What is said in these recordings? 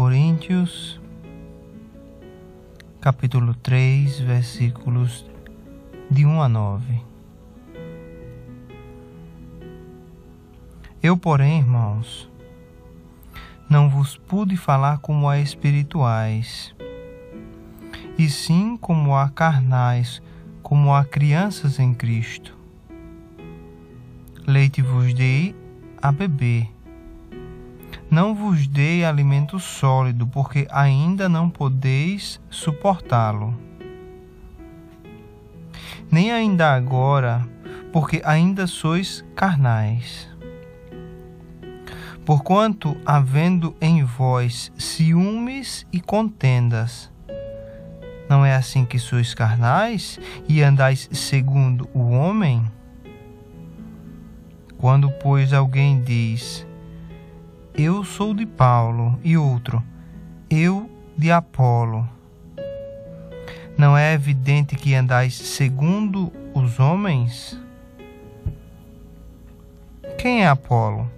Coríntios, capítulo 3, versículos de 1 a 9. Eu, porém, irmãos, não vos pude falar como a espirituais, e sim como a carnais, como a crianças em Cristo. Leite vos dei a beber. Não vos dei alimento sólido, porque ainda não podeis suportá-lo. Nem ainda agora, porque ainda sois carnais. Porquanto, havendo em vós ciúmes e contendas, não é assim que sois carnais e andais segundo o homem? Quando, pois, alguém diz, Eu sou de Paulo, e outro, Eu de Apolo, não é evidente que andais segundo os homens? Quem é Apolo?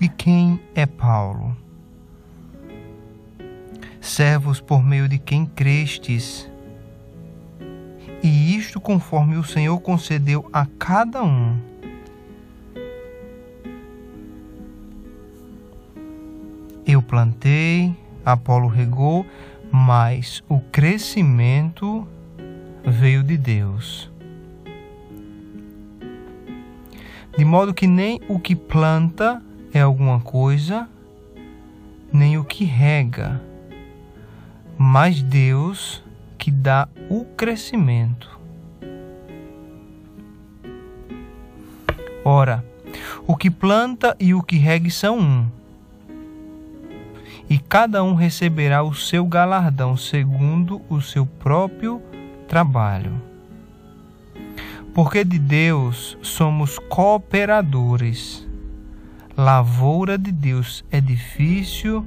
E quem é Paulo? Servos por meio de quem crestes, e isto conforme o Senhor concedeu a cada um. Plantei, Apolo regou, mas o crescimento veio de Deus. De modo que nem o que planta é alguma coisa, nem o que rega, mas Deus que dá o crescimento. Ora, o que planta e o que rega são um, e cada um receberá o seu galardão segundo o seu próprio trabalho. Porque de Deus somos cooperadores lavoura de Deus, edifício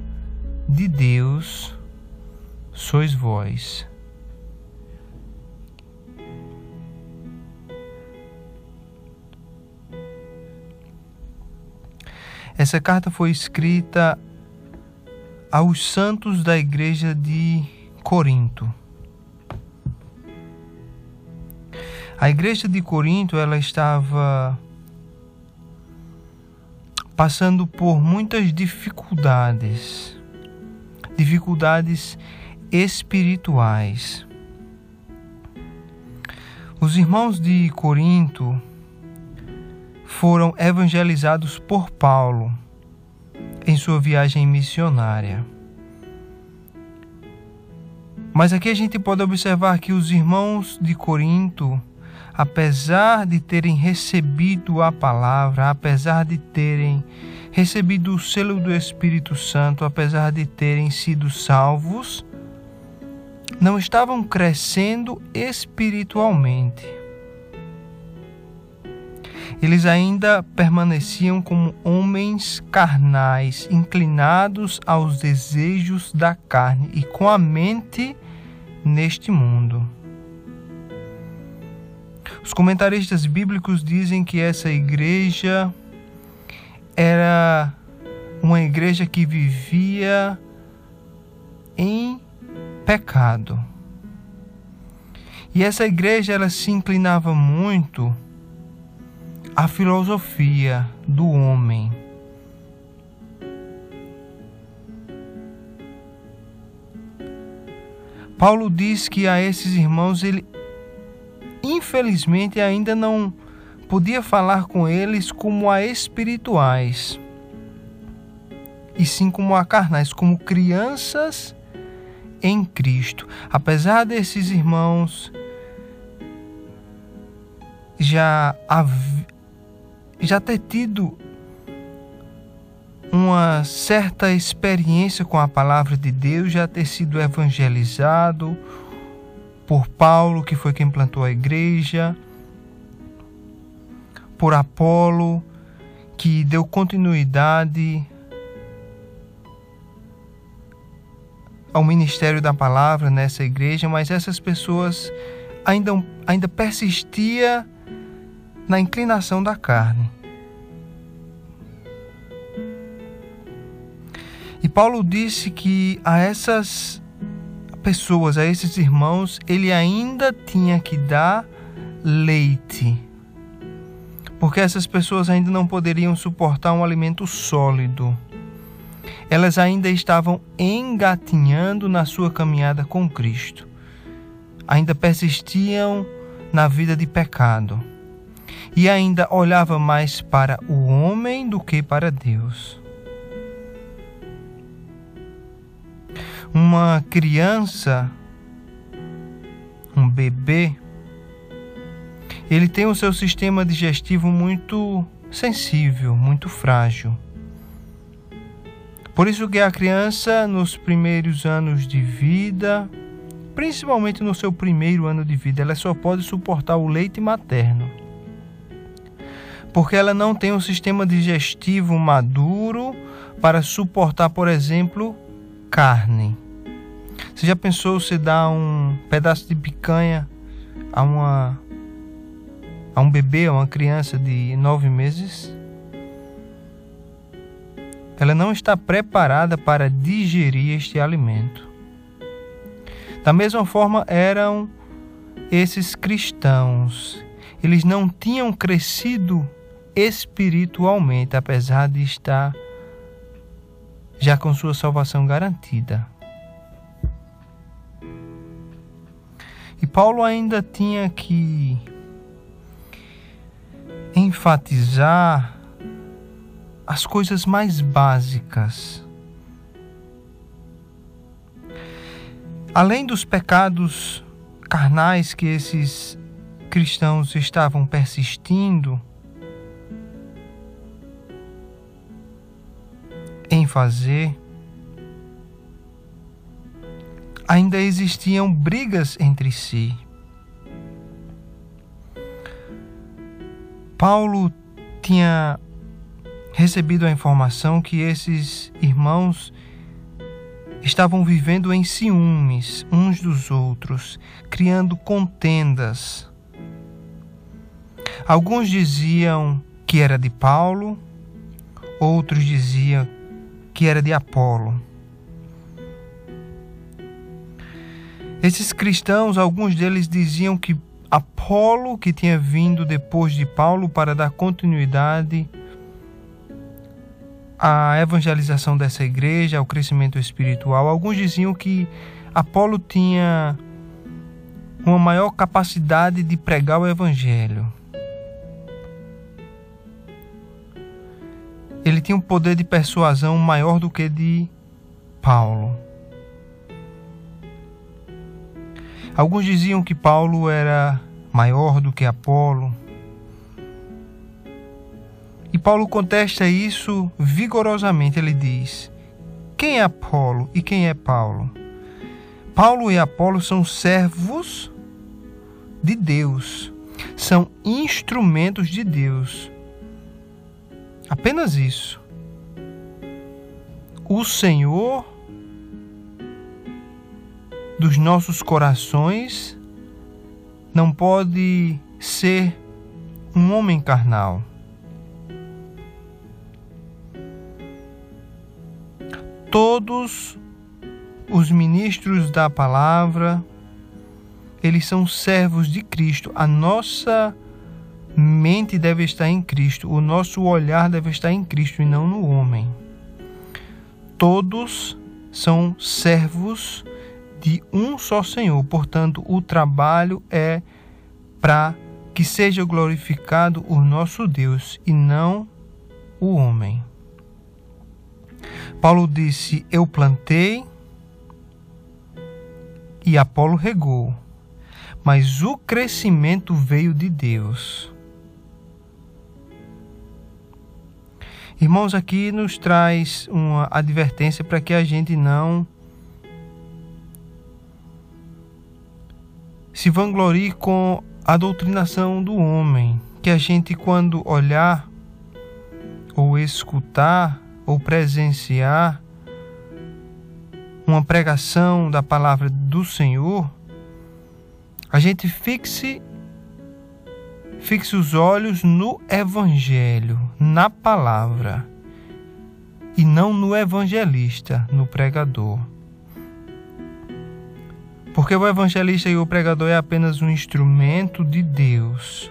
de Deus sois vós. Essa carta foi escrita aos santos da igreja de Corinto. A igreja de Corinto ela estava passando por muitas dificuldades, dificuldades espirituais. Os irmãos de Corinto foram evangelizados por Paulo em sua viagem missionária. Mas aqui a gente pode observar que os irmãos de Corinto apesar de terem recebido a palavra, apesar de terem recebido o selo do Espírito Santo, apesar de terem sido salvos, não estavam crescendo espiritualmente. Eles ainda permaneciam como homens carnais, inclinados aos desejos da carne e com a mente neste mundo. Os comentaristas bíblicos dizem que essa igreja era uma igreja que vivia em pecado. E essa igreja ela se inclinava muito à filosofia do homem. Paulo diz que a esses irmãos ele infelizmente ainda não podia falar com eles como a espirituais, e sim como a carnais, como crianças em Cristo. Apesar desses irmãos já, já ter tido uma certa experiência com a palavra de Deus, já ter sido evangelizado, por Paulo, que foi quem plantou a igreja, por Apolo, que deu continuidade ao ministério da palavra nessa igreja, mas essas pessoas ainda, ainda persistia na inclinação da carne. Paulo disse que a essas pessoas, a esses irmãos, ele ainda tinha que dar leite. Porque essas pessoas ainda não poderiam suportar um alimento sólido. Elas ainda estavam engatinhando na sua caminhada com Cristo. Ainda persistiam na vida de pecado. E ainda olhava mais para o homem do que para Deus. Uma criança, um bebê, ele tem o seu sistema digestivo muito sensível, muito frágil. Por isso que a criança nos primeiros anos de vida, principalmente no seu primeiro ano de vida, ela só pode suportar o leite materno. Porque ela não tem um sistema digestivo maduro para suportar, por exemplo, carne. Você já pensou se dar um pedaço de picanha a uma a um bebê, a uma criança de nove meses? Ela não está preparada para digerir este alimento. Da mesma forma eram esses cristãos. Eles não tinham crescido espiritualmente, apesar de estar já com sua salvação garantida. E Paulo ainda tinha que enfatizar as coisas mais básicas. Além dos pecados carnais que esses cristãos estavam persistindo fazer, ainda existiam brigas entre si. Paulo tinha recebido a informação que esses irmãos estavam vivendo em ciúmes uns dos outros, criando contendas. Alguns diziam que era de Paulo, outros diziam que era de Apolo. Esses cristãos, alguns deles diziam que Apolo, que tinha vindo depois de Paulo para dar continuidade à evangelização dessa igreja, ao crescimento espiritual. Alguns diziam que Apolo tinha uma maior capacidade de pregar o evangelho. Tinha um poder de persuasão maior do que de Paulo. Alguns diziam que Paulo era maior do que Apolo. E Paulo contesta isso vigorosamente. Ele diz: Quem é Apolo e quem é Paulo? Paulo e Apolo são servos de Deus, são instrumentos de Deus. Apenas isso. O Senhor dos nossos corações não pode ser um homem carnal. Todos os ministros da palavra, eles são servos de Cristo. A nossa mente deve estar em Cristo, o nosso olhar deve estar em Cristo e não no homem. Todos são servos de um só Senhor. Portanto, o trabalho é para que seja glorificado o nosso Deus e não o homem. Paulo disse: Eu plantei e Apolo regou, mas o crescimento veio de Deus. Irmãos, aqui nos traz uma advertência para que a gente não se vanglorie com a doutrinação do homem, que a gente, quando olhar, ou escutar, ou presenciar uma pregação da palavra do Senhor, a gente fixe fixe os olhos no evangelho, na palavra. e não no evangelista, no pregador. Porque o evangelista e o pregador é apenas um instrumento de Deus.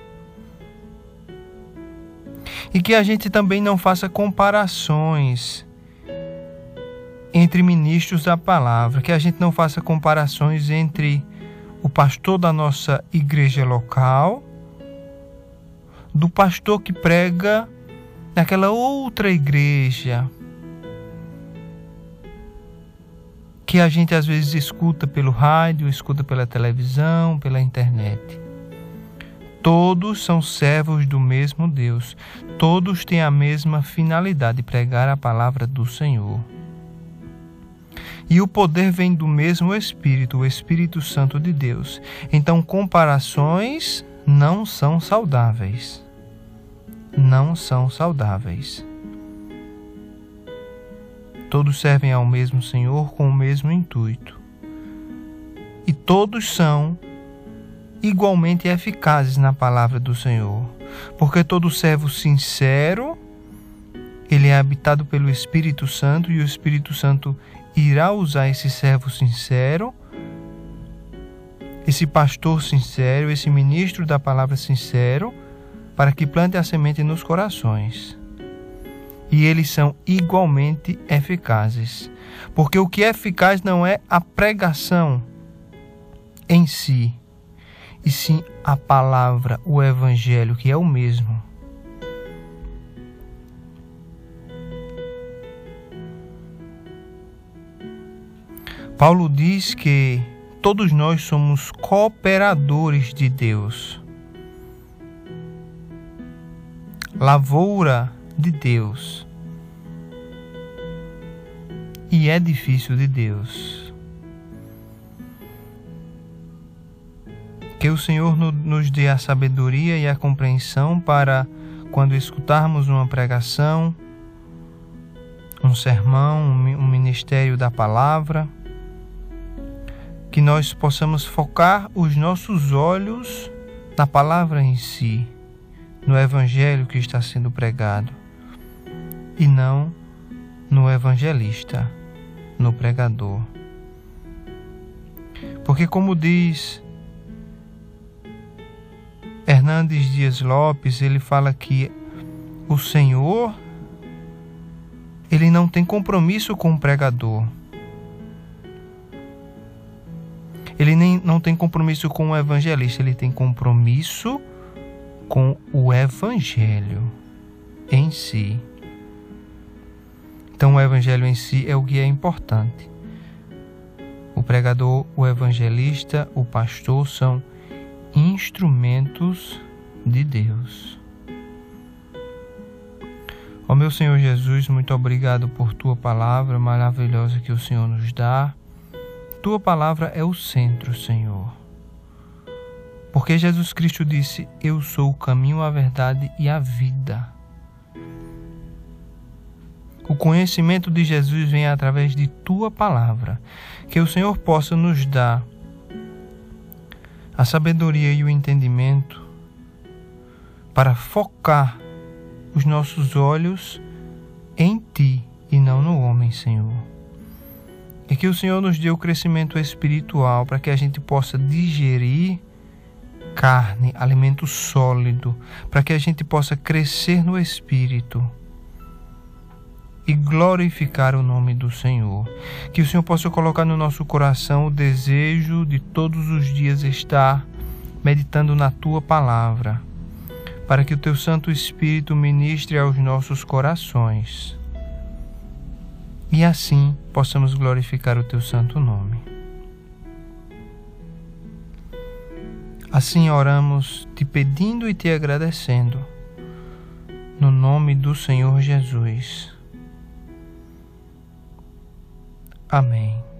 E que a gente também não faça comparações entre ministros da palavra, que a gente não faça comparações entre o pastor da nossa igreja local do pastor que prega naquela outra igreja que a gente às vezes escuta pelo rádio, escuta pela televisão, pela internet. Todos são servos do mesmo Deus. Todos têm a mesma finalidade, pregar a palavra do Senhor. E o poder vem do mesmo Espírito, o Espírito Santo de Deus. Então, comparações não são saudáveis. Não são saudáveis. Todos servem ao mesmo Senhor com o mesmo intuito. E todos são igualmente eficazes na palavra do Senhor. Porque todo servo sincero, ele é habitado pelo Espírito Santo e o Espírito Santo irá usar esse servo sincero, esse pastor sincero, esse ministro da palavra sincero, para que plante a semente nos corações e eles são igualmente eficazes. Porque o que é eficaz não é a pregação em si, e sim a palavra, o evangelho, que é o mesmo. Paulo diz que todos nós somos cooperadores de Deus. Lavoura de Deus e é difícil de Deus. Que o Senhor nos dê a sabedoria e a compreensão para, quando escutarmos uma pregação, um sermão, um ministério da palavra, que nós possamos focar os nossos olhos na palavra em si, no evangelho que está sendo pregado e não no evangelista, no pregador. Porque, como diz Hernandes Dias Lopes, ele fala que o Senhor ele não tem compromisso com o pregador. Ele nem não tem compromisso com o evangelista, ele tem compromisso com o evangelho em si. Então, o evangelho em si é o que é importante. O pregador, o evangelista, o pastor são instrumentos de Deus. Ó meu Senhor Jesus, muito obrigado por tua palavra maravilhosa que o Senhor nos dá. Tua palavra é o centro, Senhor. Porque Jesus Cristo disse: Eu sou o caminho, a verdade e a vida. O conhecimento de Jesus vem através de tua palavra. Que o Senhor possa nos dar a sabedoria e o entendimento para focar os nossos olhos em ti e não no homem, Senhor. E que o Senhor nos dê o crescimento espiritual para que a gente possa digerir carne, alimento sólido, para que a gente possa crescer no espírito e glorificar o nome do Senhor. Que o Senhor possa colocar no nosso coração o desejo de todos os dias estar meditando na tua palavra, para que o teu Santo Espírito ministre aos nossos corações. E assim possamos glorificar o teu santo nome. Assim oramos, te pedindo e te agradecendo, no nome do Senhor Jesus. Amém.